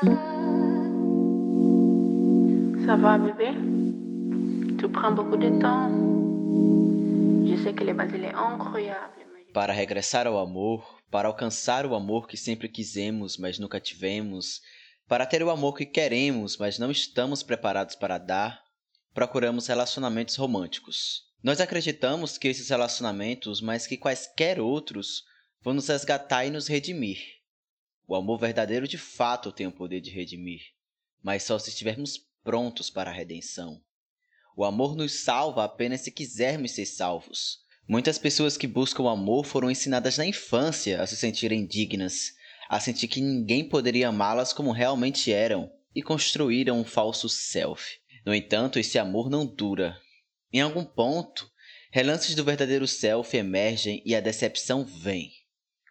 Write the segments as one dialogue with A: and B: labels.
A: Ça va, bébé Tu prends beaucoup de temps. Je sais que le est incroyable.
B: Para regressar ao amor, para alcançar o amor que sempre quisemos, mas nunca tivemos, para ter o amor que queremos, mas não estamos preparados para dar, procuramos relacionamentos românticos. Nós acreditamos que esses relacionamentos, mais que quaisquer outros, vão nos resgatar e nos redimir. O amor verdadeiro de fato tem o poder de redimir, mas só se estivermos prontos para a redenção. O amor nos salva apenas se quisermos ser salvos. Muitas pessoas que buscam amor foram ensinadas na infância a se sentirem dignas, a sentir que ninguém poderia amá-las como realmente eram e construíram um falso self. No entanto, esse amor não dura. Em algum ponto, relances do verdadeiro self emergem e a decepção vem.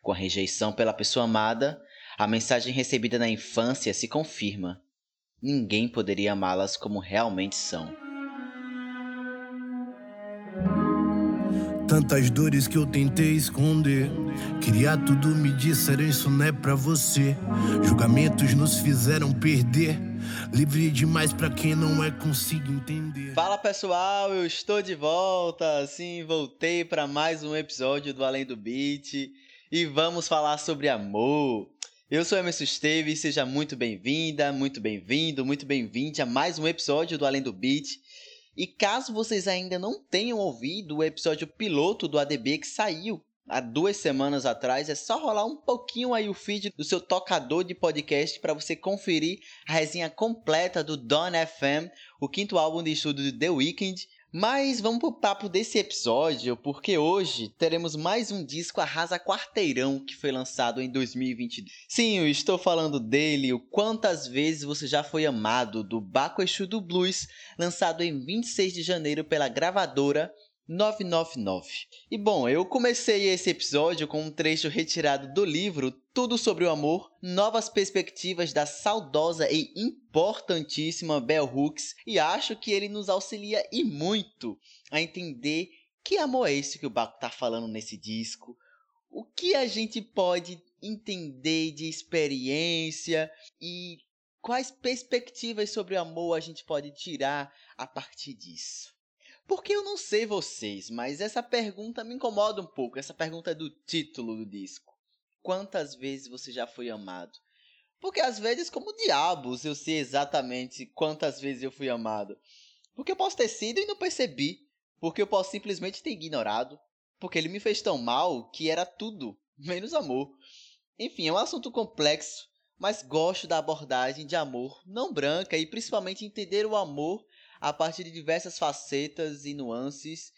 B: Com a rejeição pela pessoa amada, a mensagem recebida na infância se confirma. Ninguém poderia amá-las como realmente são.
C: Tantas dores que eu tentei esconder. Queria tudo, me disseram isso não é pra você. Julgamentos nos fizeram perder. Livre demais pra quem não é, consigo entender.
B: Fala pessoal, eu estou de volta. Sim, voltei para mais um episódio do Além do Beat e vamos falar sobre amor. Eu sou Emerson Esteves, seja muito bem-vinda, muito bem-vindo, muito bem-vinde a mais um episódio do Além do Beat. E caso vocês ainda não tenham ouvido o episódio piloto do ADB que saiu há duas semanas atrás, é só rolar um pouquinho aí o feed do seu tocador de podcast para você conferir a resenha completa do Dawn FM, o quinto álbum de estudo de The Weeknd, mas vamos pro papo desse episódio, porque hoje teremos mais um disco Arrasa Quarteirão que foi lançado em 2022. Sim, eu estou falando dele, o Quantas Vezes Você Já Foi Amado, do Baco Exu do Blues, lançado em 26 de janeiro pela gravadora 999. E bom, eu comecei esse episódio com um trecho retirado do livro Tudo sobre o Amor, Novas Perspectivas da saudosa e importantíssima Bell Hooks, e acho que ele nos auxilia e muito a entender que amor é esse que o Baco tá falando nesse disco, o que a gente pode entender de experiência e quais perspectivas sobre o amor a gente pode tirar a partir disso. Porque eu não sei vocês, mas essa pergunta me incomoda um pouco. Essa pergunta é do título do disco. Quantas vezes você já foi amado? Porque às vezes, como diabos, eu sei exatamente quantas vezes eu fui amado. Porque eu posso ter sido e não percebi. Porque eu posso simplesmente ter ignorado. Porque ele me fez tão mal que era tudo, menos amor. Enfim, é um assunto complexo, mas gosto da abordagem de amor não branca e principalmente entender o amor a partir de diversas facetas e nuances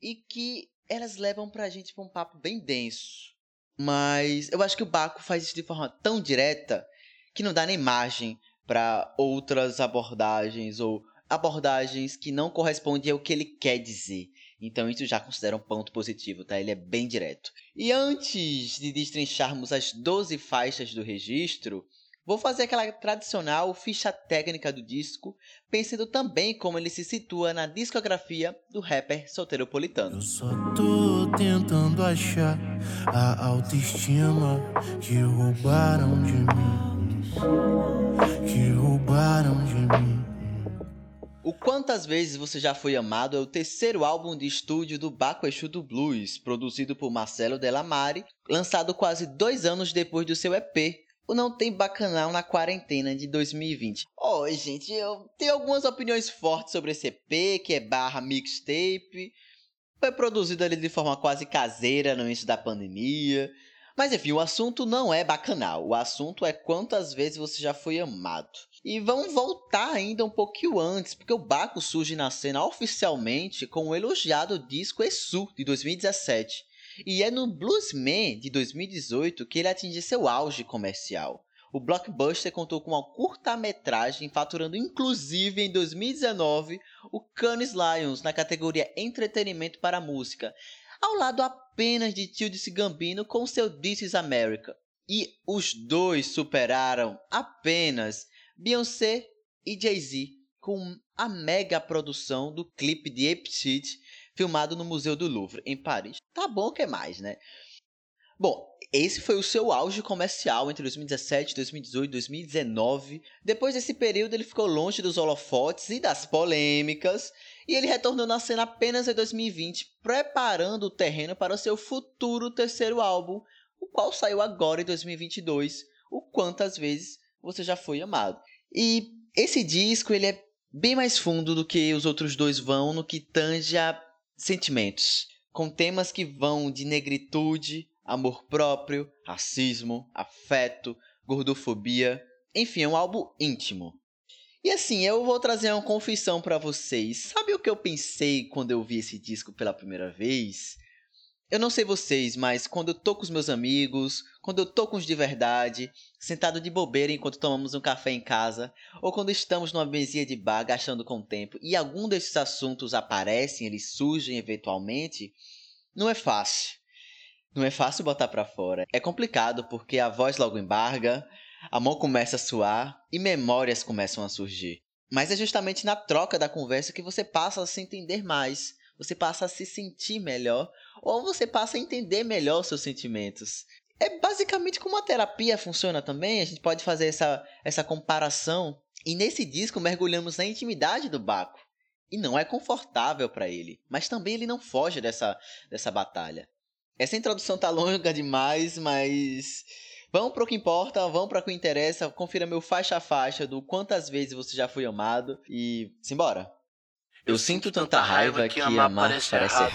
B: e que elas levam pra gente pra um papo bem denso. Mas eu acho que o Baco faz isso de forma tão direta que não dá nem margem para outras abordagens ou abordagens que não correspondem ao que ele quer dizer. Então isso já considera um ponto positivo, tá? Ele é bem direto. E antes de destrincharmos as 12 faixas do registro, Vou fazer aquela tradicional ficha técnica do disco, pensando também como ele se situa na discografia do rapper solteiropolitano.
C: Eu só tô tentando achar a autoestima que roubaram de mim. Que roubaram de mim.
B: O Quantas Vezes Você Já Foi Amado é o terceiro álbum de estúdio do Baco Exu do Blues, produzido por Marcelo Delamare, lançado quase dois anos depois do seu EP, o Não Tem Bacanal na quarentena de 2020. Ó, oh, gente, eu tenho algumas opiniões fortes sobre esse EP, que é barra mixtape. Foi produzido ali de forma quase caseira no início da pandemia. Mas enfim, o assunto não é bacanal. O assunto é quantas vezes você já foi amado. E vamos voltar ainda um pouquinho antes, porque o Baco surge na cena oficialmente com o elogiado disco Esu de 2017 e é no Bluesman de 2018 que ele atinge seu auge comercial. O blockbuster contou com uma curta-metragem, faturando inclusive em 2019 o Cannes Lions na categoria Entretenimento para Música, ao lado apenas de Childish Gambino com seu This Is America. E os dois superaram apenas Beyoncé e Jay-Z com a mega produção do clipe de Ape Shit filmado no Museu do Louvre, em Paris. Tá bom que mais, né? Bom, esse foi o seu auge comercial entre 2017, 2018 e 2019. Depois desse período, ele ficou longe dos holofotes e das polêmicas, e ele retornou na cena apenas em 2020, preparando o terreno para o seu futuro terceiro álbum, o qual saiu agora em 2022, o Quantas Vezes Você Já Foi Amado. E esse disco ele é bem mais fundo do que os outros dois vão no que tange a sentimentos, com temas que vão de negritude, amor próprio, racismo, afeto, gordofobia, enfim, é um álbum íntimo. E assim, eu vou trazer uma confissão para vocês. Sabe o que eu pensei quando eu vi esse disco pela primeira vez? Eu não sei vocês, mas quando eu tô com os meus amigos, quando eu tô com os de verdade, sentado de bobeira enquanto tomamos um café em casa, ou quando estamos numa mesinha de bar gastando com o tempo e algum desses assuntos aparecem, eles surgem eventualmente, não é fácil. Não é fácil botar para fora. É complicado porque a voz logo embarga, a mão começa a suar e memórias começam a surgir. Mas é justamente na troca da conversa que você passa a se entender mais você passa a se sentir melhor ou você passa a entender melhor os seus sentimentos. É basicamente como a terapia funciona também, a gente pode fazer essa, essa comparação. E nesse disco mergulhamos na intimidade do Baco. E não é confortável para ele, mas também ele não foge dessa, dessa batalha. Essa introdução tá longa demais, mas vamos pro que importa, vamos para o que interessa. Confira meu faixa a faixa do quantas vezes você já foi amado e simbora. Eu sinto tanta raiva que amar parece errado.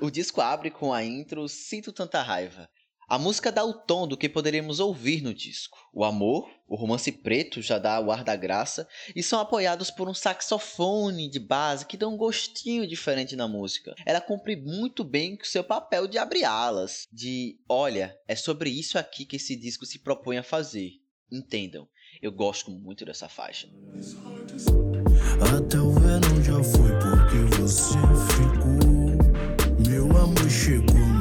B: O disco abre com a intro Sinto Tanta Raiva. A música dá o tom do que poderíamos ouvir no disco. O amor, o romance preto já dá o ar da graça e são apoiados por um saxofone de base que dá um gostinho diferente na música. Ela cumpre muito bem o seu papel de abrir alas, de olha, é sobre isso aqui que esse disco se propõe a fazer. Entendam, eu gosto muito dessa faixa. Até o verão já foi porque você ficou. Meu amor chegou,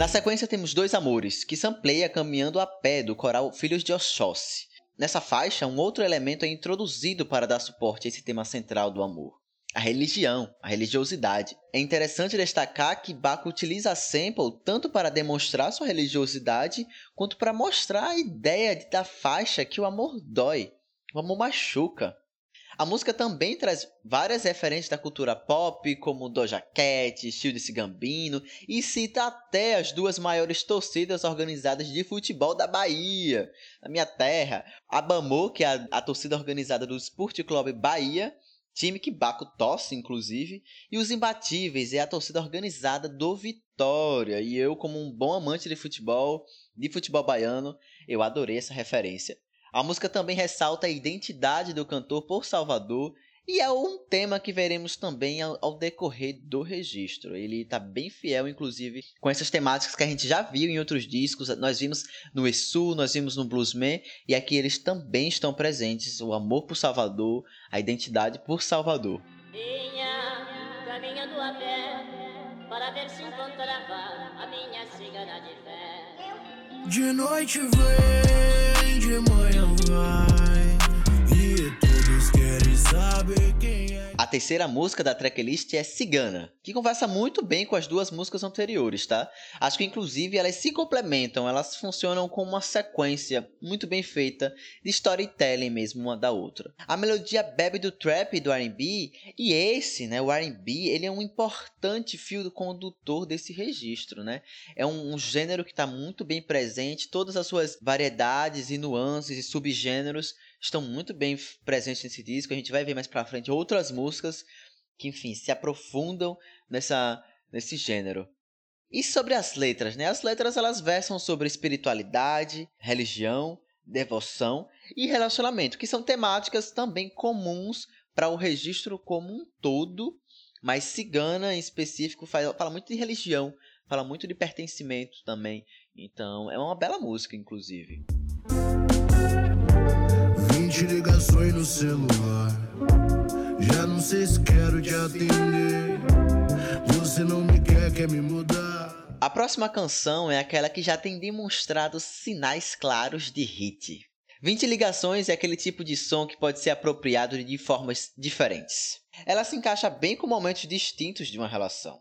B: na sequência temos Dois Amores, que sampleia caminhando a pé do coral Filhos de Oxóssi. Nessa faixa, um outro elemento é introduzido para dar suporte a esse tema central do amor. A religião, a religiosidade. É interessante destacar que Baco utiliza a sample tanto para demonstrar sua religiosidade, quanto para mostrar a ideia da faixa que o amor dói, o amor machuca. A música também traz várias referências da cultura pop, como Doja Cat, Childish Gambino, e cita até as duas maiores torcidas organizadas de futebol da Bahia, na minha terra. A Bamô, que é a, a torcida organizada do Sport Clube Bahia, time que Baco tosse, inclusive, e os Imbatíveis é a torcida organizada do Vitória. E eu, como um bom amante de futebol, de futebol baiano, eu adorei essa referência. A música também ressalta a identidade do cantor por Salvador e é um tema que veremos também ao, ao decorrer do registro. Ele está bem fiel, inclusive, com essas temáticas que a gente já viu em outros discos. Nós vimos no Exu, nós vimos no Bluesman, e aqui eles também estão presentes. O amor por Salvador, a identidade por Salvador. Vinha caminhando a pé para ver se encontrava a minha cigana de fé. De noite vem de manhã vai A terceira música da tracklist é Cigana, que conversa muito bem com as duas músicas anteriores, tá? Acho que inclusive elas se complementam, elas funcionam como uma sequência muito bem feita de storytelling mesmo uma da outra. A melodia bebe do trap e do R&B, e esse, né, o R&B, ele é um importante fio condutor desse registro, né? É um, um gênero que está muito bem presente, todas as suas variedades e nuances e subgêneros estão muito bem presentes nesse disco. A gente vai ver mais pra frente outras músicas que, enfim, se aprofundam nessa, nesse gênero. E sobre as letras, né? As letras elas versam sobre espiritualidade, religião, devoção e relacionamento, que são temáticas também comuns para o registro como um todo, mas cigana em específico fala, fala muito de religião, fala muito de pertencimento também. Então é uma bela música, inclusive. 20 ligações no celular. Já não sei se quero te atender. Você não me quer, quer me mudar. A próxima canção é aquela que já tem demonstrado sinais claros de hit. 20 ligações é aquele tipo de som que pode ser apropriado de formas diferentes. Ela se encaixa bem com momentos distintos de uma relação.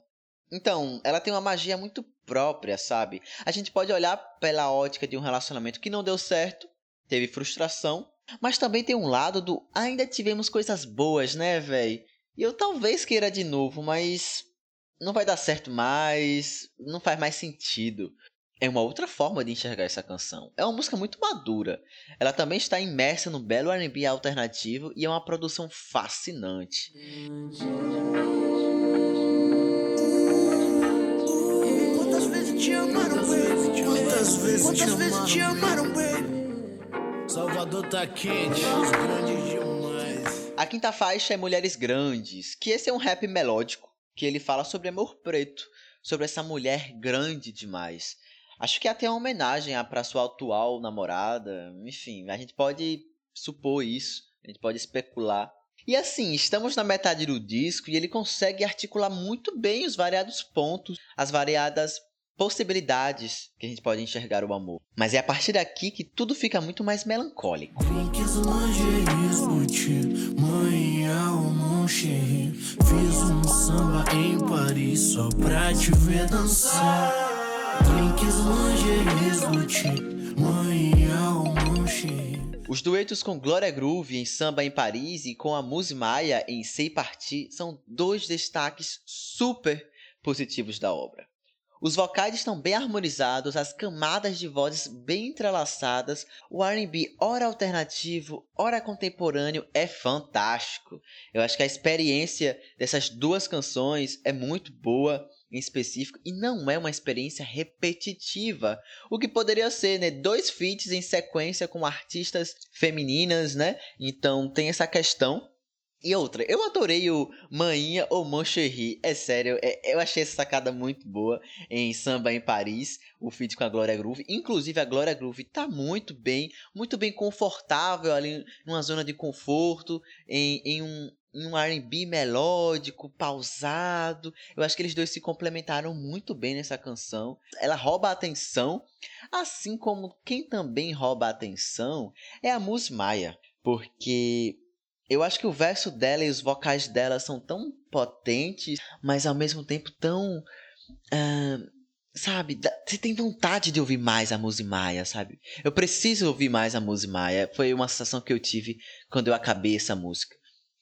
B: Então, ela tem uma magia muito própria, sabe? A gente pode olhar pela ótica de um relacionamento que não deu certo, teve frustração, mas também tem um lado do ainda tivemos coisas boas, né, véi? E eu talvez queira de novo, mas não vai dar certo mais, não faz mais sentido é uma outra forma de enxergar essa canção. É uma música muito madura. Ela também está imersa no belo R&B alternativo e é uma produção fascinante.
C: Quantas vezes te amaram, baby? Quantas vezes te amaram, baby? Salvador tá quente, os grandes demais.
B: A quinta faixa é Mulheres Grandes, que esse é um rap melódico, que ele fala sobre amor preto, sobre essa mulher grande demais. Acho que é até uma homenagem para sua atual namorada. Enfim, a gente pode supor isso, a gente pode especular. E assim, estamos na metade do disco e ele consegue articular muito bem os variados pontos, as variadas possibilidades que a gente pode enxergar o amor. Mas é a partir daqui que tudo fica muito mais melancólico. Fiz samba em Paris só pra te ver dançar. Os duetos com Glória Groove em Samba em Paris e com a Muse Maia em Sei Partir são dois destaques super positivos da obra. Os vocais estão bem harmonizados, as camadas de vozes bem entrelaçadas, o R&B ora alternativo, ora contemporâneo é fantástico. Eu acho que a experiência dessas duas canções é muito boa em específico e não é uma experiência repetitiva, o que poderia ser, né, dois feats em sequência com artistas femininas, né? Então tem essa questão. E outra, eu adorei o Maninha ou Moncherry, é sério, é, eu achei essa sacada muito boa em Samba em Paris, o feat com a Glória Groove. Inclusive a Glória Groove tá muito bem, muito bem confortável ali numa zona de conforto, em, em um, um R&B melódico, pausado. Eu acho que eles dois se complementaram muito bem nessa canção. Ela rouba a atenção, assim como quem também rouba a atenção é a Mus Maia, porque eu acho que o verso dela e os vocais dela são tão potentes, mas ao mesmo tempo tão uh, sabe, você tem vontade de ouvir mais a Muzi Maia, sabe? Eu preciso ouvir mais a Muzi Maia. Foi uma sensação que eu tive quando eu acabei essa música.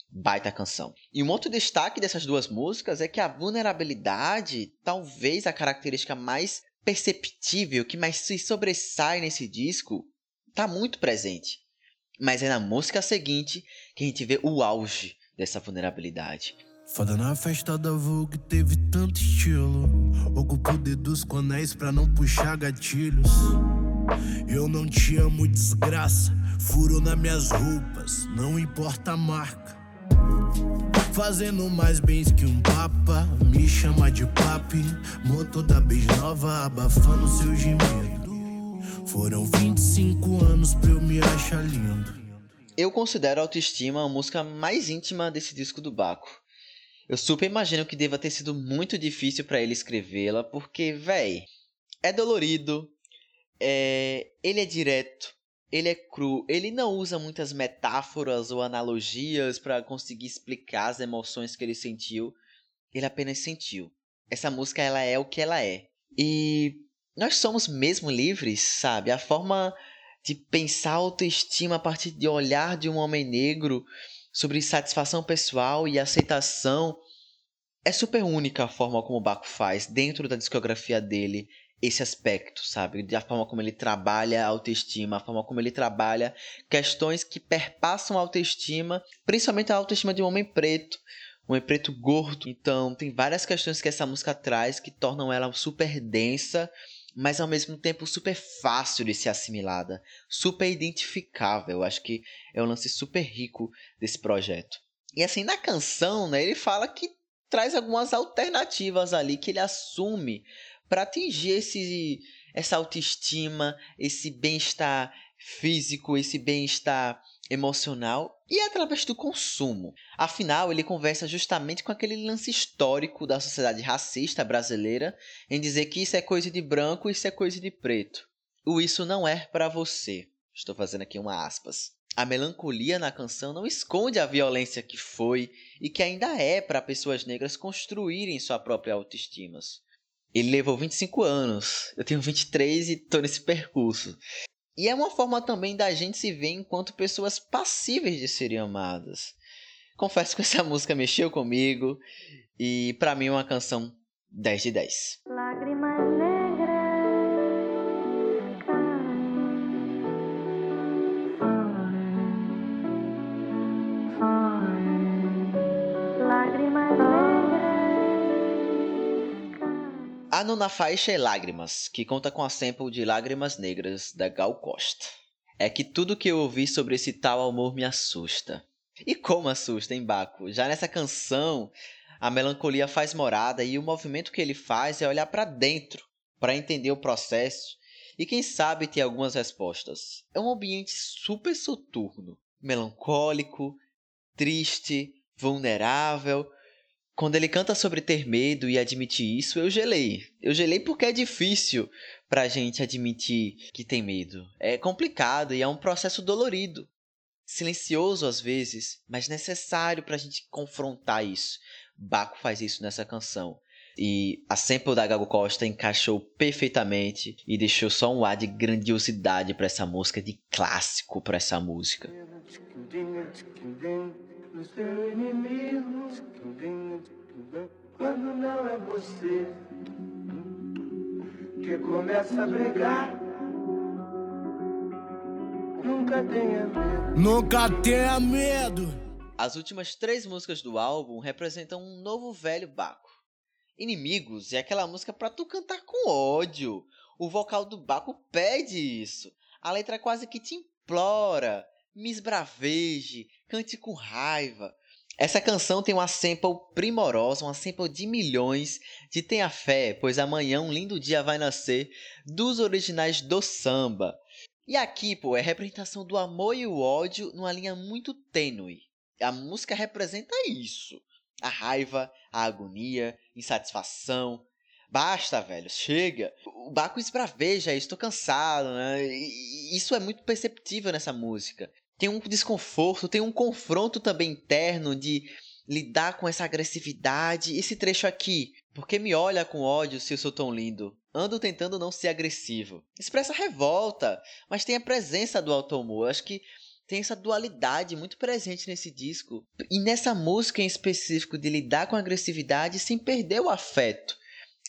B: Baita canção. E um outro destaque dessas duas músicas é que a vulnerabilidade, talvez a característica mais perceptível, que mais se sobressai nesse disco, tá muito presente. Mas é na música seguinte que a gente vê o auge dessa vulnerabilidade.
C: Foda na festa da Vogue teve tanto estilo. Ocupo dedos com anéis pra não puxar gatilhos. Eu não te amo, desgraça. Furo nas minhas roupas, não importa a marca. Fazendo mais bens que um papa, me chama de papi. Motor da nova abafando seu gemido. Foram 25 anos pra eu me achar lindo.
B: Eu considero Autoestima a música mais íntima desse disco do Baco. Eu super imagino que deva ter sido muito difícil para ele escrevê-la, porque, véi, é dolorido, é... ele é direto, ele é cru, ele não usa muitas metáforas ou analogias para conseguir explicar as emoções que ele sentiu. Ele apenas sentiu. Essa música ela é o que ela é. E nós somos mesmo livres, sabe? A forma de pensar autoestima a partir de olhar de um homem negro sobre satisfação pessoal e aceitação é super única a forma como o Baco faz dentro da discografia dele esse aspecto, sabe? Da forma como ele trabalha a autoestima, a forma como ele trabalha questões que perpassam a autoestima, principalmente a autoestima de um homem preto, um homem preto gordo. Então, tem várias questões que essa música traz que tornam ela super densa, mas ao mesmo tempo super fácil de ser assimilada, super identificável. Acho que é um lance super rico desse projeto. E assim, na canção, né, ele fala que traz algumas alternativas ali que ele assume para atingir esse, essa autoestima, esse bem-estar físico, esse bem-estar emocional e através do consumo. Afinal, ele conversa justamente com aquele lance histórico da sociedade racista brasileira em dizer que isso é coisa de branco, isso é coisa de preto. O isso não é para você. Estou fazendo aqui uma aspas. A melancolia na canção não esconde a violência que foi e que ainda é para pessoas negras construírem sua própria autoestima. Ele levou 25 anos, eu tenho 23 e estou nesse percurso. E é uma forma também da gente se ver enquanto pessoas passíveis de serem amadas. Confesso que essa música mexeu comigo e para mim é uma canção 10 de 10. A nona faixa é Lágrimas, que conta com a sample de Lágrimas Negras da Gal Costa. É que tudo que eu ouvi sobre esse tal amor me assusta. E como assusta, hein, Baco? Já nessa canção, a melancolia faz morada e o movimento que ele faz é olhar para dentro, para entender o processo e quem sabe ter algumas respostas. É um ambiente super soturno, melancólico, triste, vulnerável, quando ele canta sobre ter medo e admitir isso, eu gelei. Eu gelei porque é difícil pra gente admitir que tem medo. É complicado e é um processo dolorido. Silencioso às vezes, mas necessário pra gente confrontar isso. Baco faz isso nessa canção. E a sample da Gago Costa encaixou perfeitamente e deixou só um ar de grandiosidade para essa música, de clássico para essa música no seu inimigo. Quando não é você que começa a brigar. Nunca tenha medo. Nunca tenha medo. As últimas três músicas do álbum representam um novo velho Baco. Inimigos é aquela música para tu cantar com ódio. O vocal do Baco pede isso. A letra quase que te implora me esbraveje, cante com raiva. Essa canção tem uma sample primorosa, uma sample de milhões de Tenha Fé, pois amanhã um lindo dia vai nascer, dos originais do samba. E aqui, pô, é representação do amor e o ódio numa linha muito tênue. A música representa isso. A raiva, a agonia, insatisfação. Basta, velho, chega. O Baco esbraveja tô cansado, né? E isso é muito perceptível nessa música tem um desconforto, tem um confronto também interno de lidar com essa agressividade. Esse trecho aqui, porque me olha com ódio se eu sou tão lindo. Ando tentando não ser agressivo. Expressa revolta, mas tem a presença do automor. Acho que tem essa dualidade muito presente nesse disco. E nessa música em específico, de lidar com a agressividade sem perder o afeto.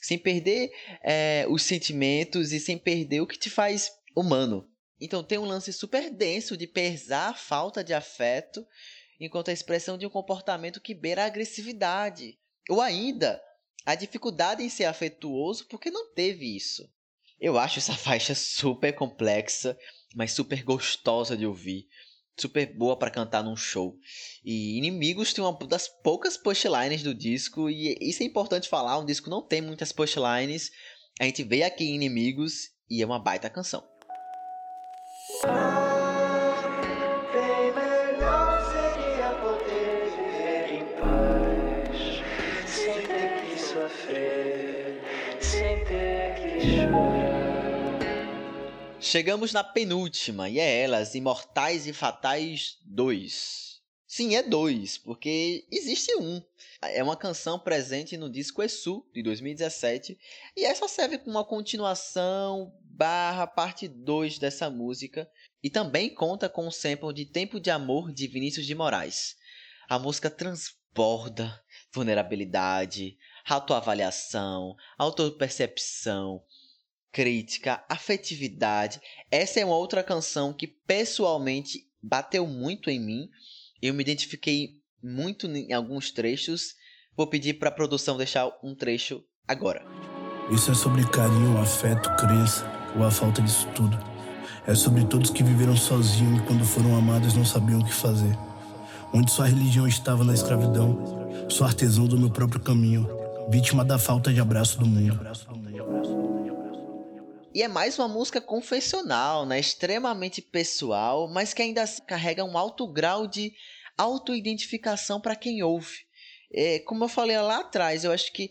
B: Sem perder é, os sentimentos e sem perder o que te faz humano. Então tem um lance super denso de pesar a falta de afeto, enquanto a expressão de um comportamento que beira a agressividade. Ou ainda, a dificuldade em ser afetuoso porque não teve isso. Eu acho essa faixa super complexa, mas super gostosa de ouvir. Super boa para cantar num show. E Inimigos tem uma das poucas pushlines do disco, e isso é importante falar: o disco não tem muitas pushlines. A gente vê aqui Inimigos e é uma baita canção. Bem melhor seria poder viver em paz, sem ter que sofrer, sem ter que chorar. Chegamos na penúltima, e é ela, Imortais e Fatais 2. Sim, é dois, porque existe um. É uma canção presente no disco Esu, de 2017, e essa serve como uma continuação barra parte 2 dessa música e também conta com um sample de Tempo de Amor de Vinícius de Moraes. A música transborda vulnerabilidade, autoavaliação, autopercepção, crítica, afetividade. Essa é uma outra canção que pessoalmente bateu muito em mim. Eu me identifiquei muito em alguns trechos. Vou pedir para a produção deixar um trecho agora.
C: Isso é sobre carinho, afeto, crença ou a falta disso tudo. É sobre todos que viveram sozinhos e quando foram amados não sabiam o que fazer. Onde sua religião estava na escravidão, sou artesão do meu próprio caminho, vítima da falta de abraço do mundo.
B: E é mais uma música confessional, né? extremamente pessoal, mas que ainda carrega um alto grau de autoidentificação para quem ouve. É, como eu falei lá atrás, eu acho que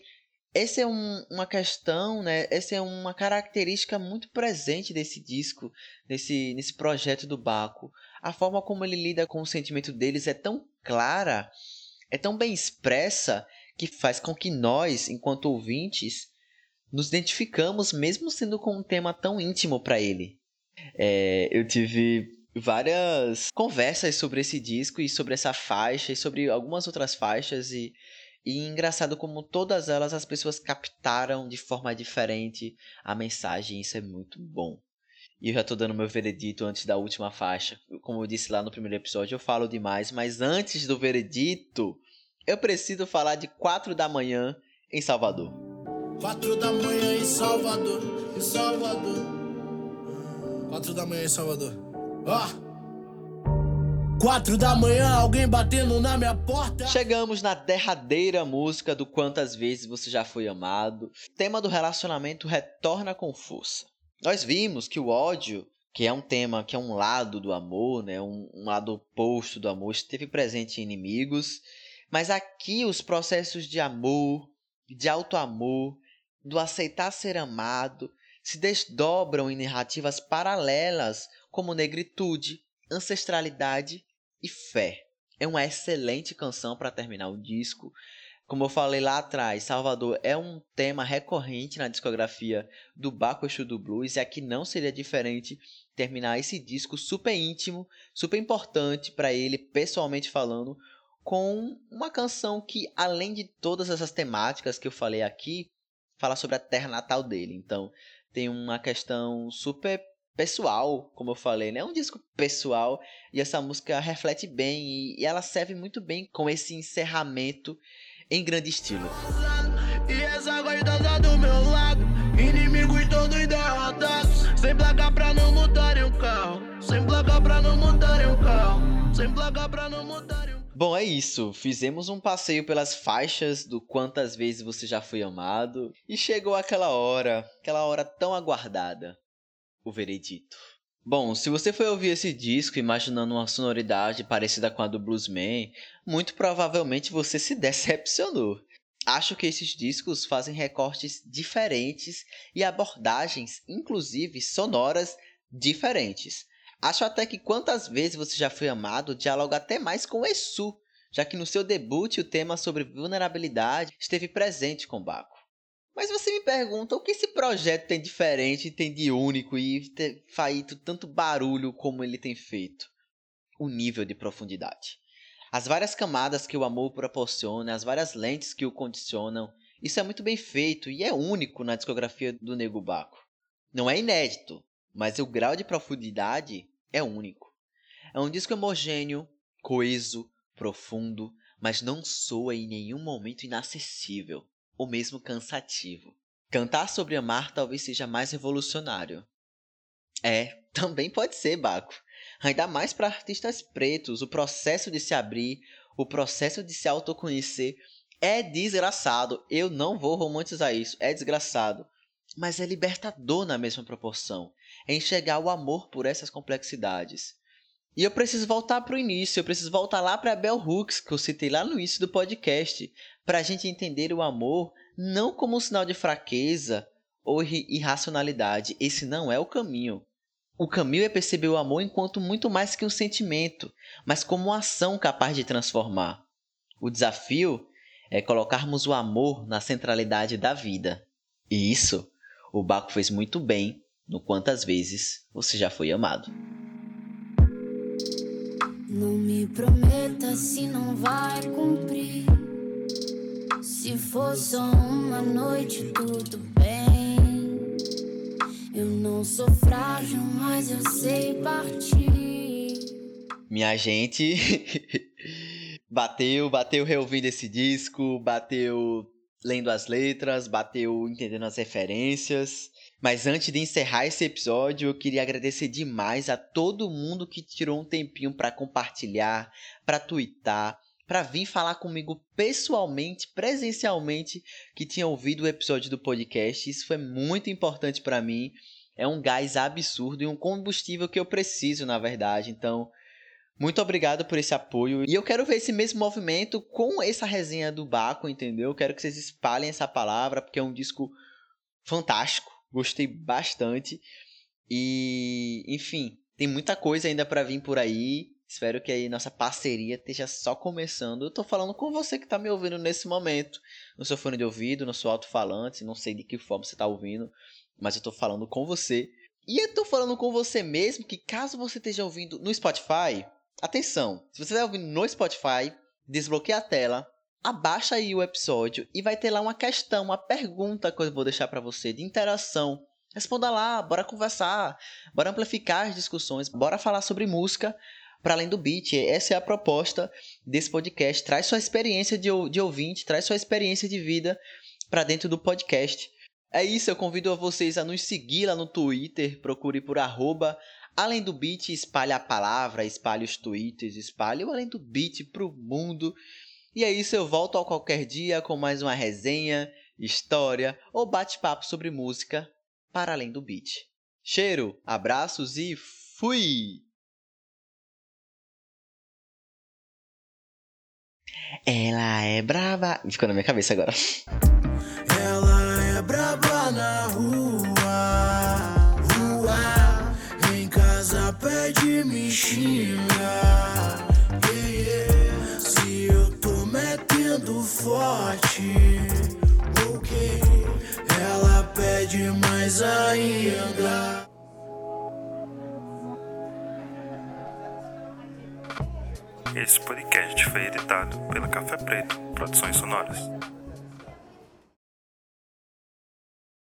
B: essa é um, uma questão, né? Essa é uma característica muito presente desse disco, nesse, nesse projeto do Baco. A forma como ele lida com o sentimento deles é tão clara, é tão bem expressa, que faz com que nós, enquanto ouvintes, nos identificamos, mesmo sendo com um tema tão íntimo para ele. É, eu tive várias conversas sobre esse disco e sobre essa faixa e sobre algumas outras faixas e e engraçado como todas elas as pessoas captaram de forma diferente a mensagem, isso é muito bom. E eu já tô dando meu veredito antes da última faixa. Como eu disse lá no primeiro episódio, eu falo demais, mas antes do veredito, eu preciso falar de 4 da manhã em Salvador.
C: 4 da manhã em Salvador, em Salvador. 4 da manhã em Salvador. Ó! Oh! Quatro da manhã, alguém batendo na minha porta.
B: Chegamos na derradeira música do Quantas Vezes Você Já Foi Amado. O tema do relacionamento retorna com força. Nós vimos que o ódio, que é um tema, que é um lado do amor, né, um, um lado oposto do amor, esteve presente em inimigos. Mas aqui os processos de amor, de auto-amor, do aceitar ser amado, se desdobram em narrativas paralelas como negritude, ancestralidade e fé. É uma excelente canção para terminar o disco. Como eu falei lá atrás, Salvador é um tema recorrente na discografia do Baco Exu do Blues e aqui não seria diferente terminar esse disco super íntimo, super importante para ele, pessoalmente falando, com uma canção que, além de todas essas temáticas que eu falei aqui, fala sobre a terra natal dele. Então, tem uma questão super pessoal, como eu falei, né? É um disco pessoal e essa música reflete bem e, e ela serve muito bem com esse encerramento em grande estilo. E essa gostosa do meu lado, inimigos todos derrotados, sem placa pra não mudarem o carro, sem placa pra não mudarem o carro, sem placa pra não mudarem o Bom, é isso. Fizemos um passeio pelas faixas do Quantas Vezes Você Já Foi Amado e chegou aquela hora, aquela hora tão aguardada o veredito. Bom, se você foi ouvir esse disco imaginando uma sonoridade parecida com a do Bluesman, muito provavelmente você se decepcionou. Acho que esses discos fazem recortes diferentes e abordagens, inclusive sonoras, diferentes. Acho até que quantas vezes você já foi amado dialoga até mais com Essu, já que no seu debut o tema sobre vulnerabilidade esteve presente com Baco. Mas você me pergunta o que esse projeto tem diferente, tem de único e tem feito tanto barulho como ele tem feito? O nível de profundidade. As várias camadas que o amor proporciona, as várias lentes que o condicionam, isso é muito bem feito e é único na discografia do Nego Baco. Não é inédito, mas o grau de profundidade é único. É um disco homogêneo, coeso, profundo, mas não soa em nenhum momento inacessível ou mesmo cansativo. Cantar sobre amar talvez seja mais revolucionário. É, também pode ser, Baco. Ainda mais para artistas pretos, o processo de se abrir, o processo de se autoconhecer é desgraçado. Eu não vou romantizar isso, é desgraçado. Mas é libertador na mesma proporção. É enxergar o amor por essas complexidades. E eu preciso voltar para o início, eu preciso voltar lá para Bell Hooks, que eu citei lá no início do podcast, para a gente entender o amor não como um sinal de fraqueza ou irracionalidade. Esse não é o caminho. O caminho é perceber o amor enquanto muito mais que um sentimento, mas como uma ação capaz de transformar. O desafio é colocarmos o amor na centralidade da vida. E isso o Baco fez muito bem no quantas vezes você já foi amado. Não me prometa se não vai cumprir. Se for só uma noite, tudo bem. Eu não sou frágil, mas eu sei partir. Minha gente, bateu, bateu reouvindo esse disco, bateu lendo as letras, bateu entendendo as referências. Mas antes de encerrar esse episódio, eu queria agradecer demais a todo mundo que tirou um tempinho para compartilhar, para twittar, para vir falar comigo pessoalmente, presencialmente, que tinha ouvido o episódio do podcast. Isso foi muito importante para mim. É um gás absurdo e um combustível que eu preciso, na verdade. Então, Muito obrigado por esse apoio. E eu quero ver esse mesmo movimento com essa resenha do Baco, entendeu? Eu quero que vocês espalhem essa palavra, porque é um disco fantástico. Gostei bastante. E, enfim, tem muita coisa ainda para vir por aí. Espero que aí nossa parceria esteja só começando. Eu tô falando com você que tá me ouvindo nesse momento. No seu fone de ouvido, no seu alto-falante, não sei de que forma você tá ouvindo, mas eu tô falando com você. E eu tô falando com você mesmo que caso você esteja ouvindo no Spotify, atenção, se você estiver ouvindo no Spotify, desbloqueie a tela, abaixa aí o episódio e vai ter lá uma questão, uma pergunta que eu vou deixar para você de interação. Responda lá, bora conversar, bora amplificar as discussões, bora falar sobre música para além do beat. Essa é a proposta desse podcast. Traz sua experiência de, de ouvinte, traz sua experiência de vida para dentro do podcast. É isso, eu convido vocês a nos seguir lá no Twitter, procure por arroba Além do Beat, espalhe a palavra, espalhe os tweets, espalhe o Além do Beat pro mundo. E é isso, eu volto a qualquer dia com mais uma resenha, história ou bate-papo sobre música para além do beat. Cheiro, abraços e fui! Ela é brava. Ficou na minha cabeça agora.
C: Yeah. Se eu tô metendo forte, ok. Ela pede mais ainda.
D: Esse podcast foi editado pela Café Preto Produções Sonoras.